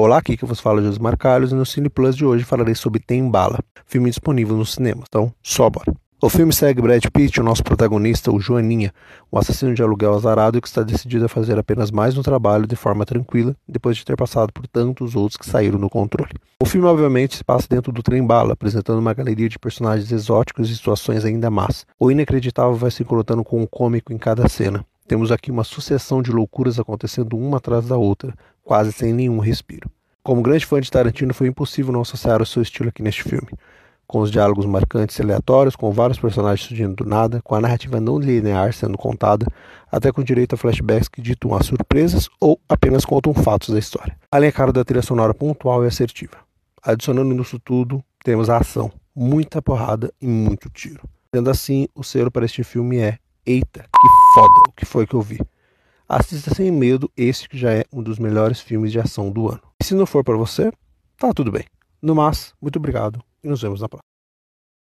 Olá, aqui que eu vos falo de Osmar Carlos e no Cine Plus de hoje falarei sobre Tem Bala, filme disponível no cinema. Então, só bora. O filme segue Brad Pitt, o nosso protagonista, o Joaninha, um assassino de aluguel azarado que está decidido a fazer apenas mais um trabalho de forma tranquila, depois de ter passado por tantos outros que saíram no controle. O filme, obviamente, se passa dentro do trem bala, apresentando uma galeria de personagens exóticos e situações ainda más. O inacreditável vai se colocando com um cômico em cada cena. Temos aqui uma sucessão de loucuras acontecendo uma atrás da outra, quase sem nenhum respiro. Como grande fã de Tarantino, foi impossível não associar o seu estilo aqui neste filme com os diálogos marcantes e aleatórios, com vários personagens surgindo do nada, com a narrativa não linear sendo contada, até com direito a flashbacks que ditam as surpresas ou apenas contam fatos da história. Além, é claro, da trilha sonora pontual e assertiva. Adicionando nisso tudo, temos a ação, muita porrada e muito tiro. Sendo assim, o selo para este filme é Eita, que foda, o que foi que eu vi? Assista sem medo esse que já é um dos melhores filmes de ação do ano. E se não for para você, tá tudo bem. No mais, muito obrigado e nos vemos na próxima.